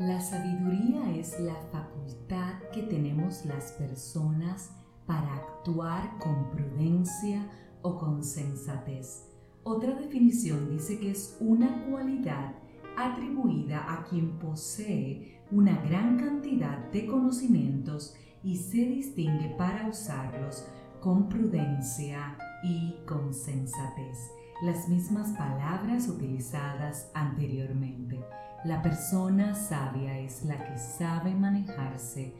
La sabiduría es la facultad que tenemos las personas para actuar con prudencia o con sensatez. Otra definición dice que es una cualidad atribuida a quien posee una gran cantidad de conocimientos y se distingue para usarlos con prudencia y con sensatez. Las mismas palabras utilizadas anteriormente. La persona sabia es la que sabe manejarse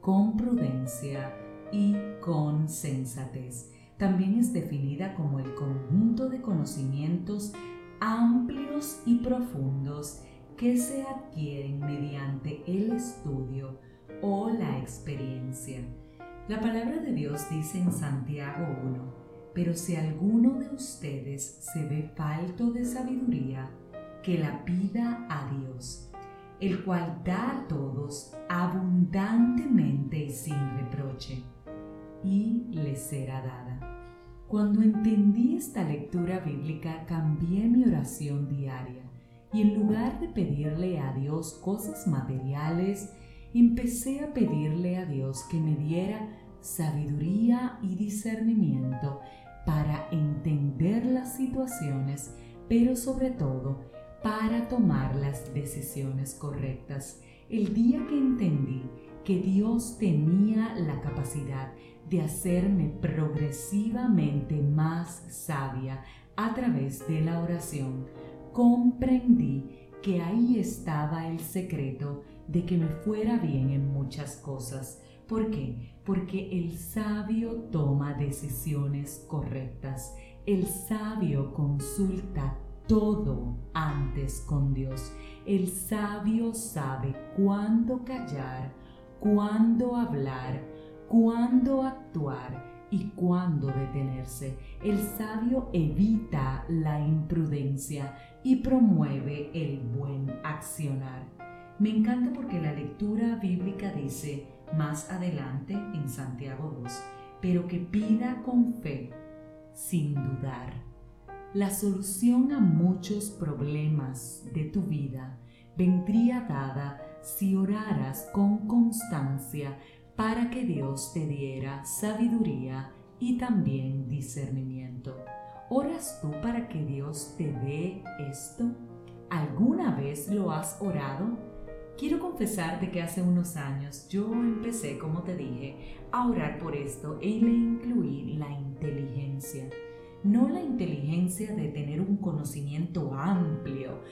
con prudencia y con sensatez. También es definida como el conjunto de conocimientos amplios y profundos que se adquieren mediante el estudio o la experiencia. La palabra de Dios dice en Santiago 1, pero si alguno de ustedes se ve falto de sabiduría, que la pida a Dios, el cual da a todos abundantemente y sin reproche, y le será dada. Cuando entendí esta lectura bíblica, cambié mi oración diaria y en lugar de pedirle a Dios cosas materiales, empecé a pedirle a Dios que me diera sabiduría y discernimiento para entender las situaciones, pero sobre todo para tomar las decisiones correctas. El día que entendí que Dios tenía la capacidad de hacerme progresivamente más sabia a través de la oración, comprendí que ahí estaba el secreto de que me fuera bien en muchas cosas. ¿Por qué? Porque el sabio toma decisiones correctas. El sabio consulta todo antes con Dios. El sabio sabe cuándo callar, cuándo hablar, cuándo actuar y cuándo detenerse. El sabio evita la imprudencia y promueve el buen accionar. Me encanta porque la lectura bíblica dice más adelante en Santiago 2, pero que pida con fe, sin dudar. La solución a muchos problemas de tu vida vendría dada si oraras con constancia para que Dios te diera sabiduría y también discernimiento. ¿Oras tú para que Dios te dé esto? ¿Alguna vez lo has orado? Quiero confesarte que hace unos años yo empecé, como te dije, a orar por esto y le incluí la inteligencia no la inteligencia de tener un conocimiento amplio,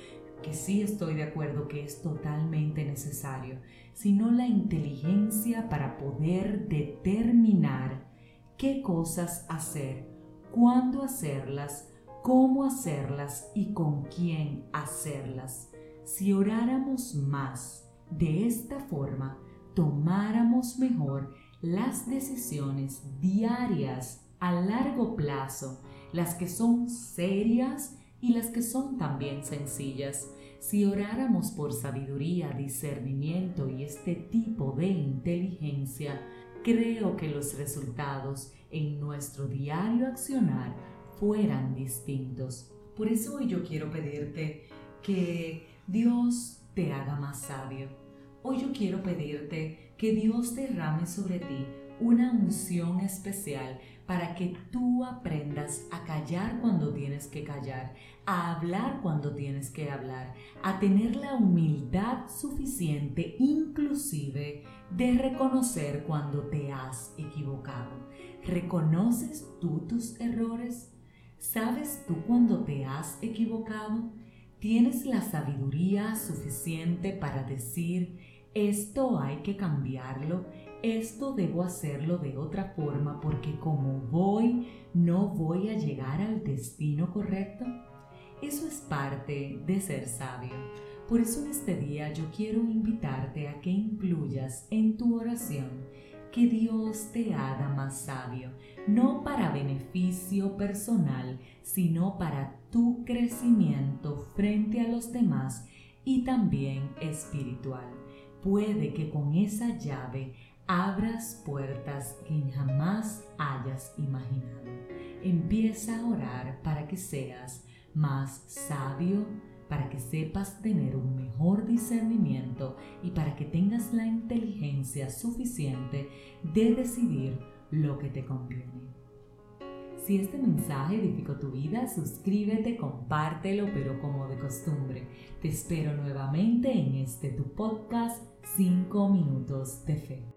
que sí estoy de acuerdo que es totalmente necesario, sino la inteligencia para poder determinar qué cosas hacer, cuándo hacerlas, cómo hacerlas y con quién hacerlas. Si oráramos más de esta forma, tomáramos mejor las decisiones diarias a largo plazo las que son serias y las que son también sencillas. Si oráramos por sabiduría, discernimiento y este tipo de inteligencia, creo que los resultados en nuestro diario accionar fueran distintos. Por eso hoy yo quiero pedirte que Dios te haga más sabio. Hoy yo quiero pedirte que Dios derrame sobre ti una unción especial para que tú aprendas a callar cuando tienes que callar, a hablar cuando tienes que hablar, a tener la humildad suficiente inclusive de reconocer cuando te has equivocado. ¿Reconoces tú tus errores? ¿Sabes tú cuando te has equivocado? ¿Tienes la sabiduría suficiente para decir, esto hay que cambiarlo? Esto debo hacerlo de otra forma porque como voy, no voy a llegar al destino correcto. Eso es parte de ser sabio. Por eso en este día yo quiero invitarte a que incluyas en tu oración que Dios te haga más sabio, no para beneficio personal, sino para tu crecimiento frente a los demás y también espiritual. Puede que con esa llave abras puertas que jamás hayas imaginado. Empieza a orar para que seas más sabio, para que sepas tener un mejor discernimiento y para que tengas la inteligencia suficiente de decidir lo que te conviene. Si este mensaje edificó tu vida, suscríbete, compártelo, pero como de costumbre, te espero nuevamente en este tu podcast 5 minutos de fe.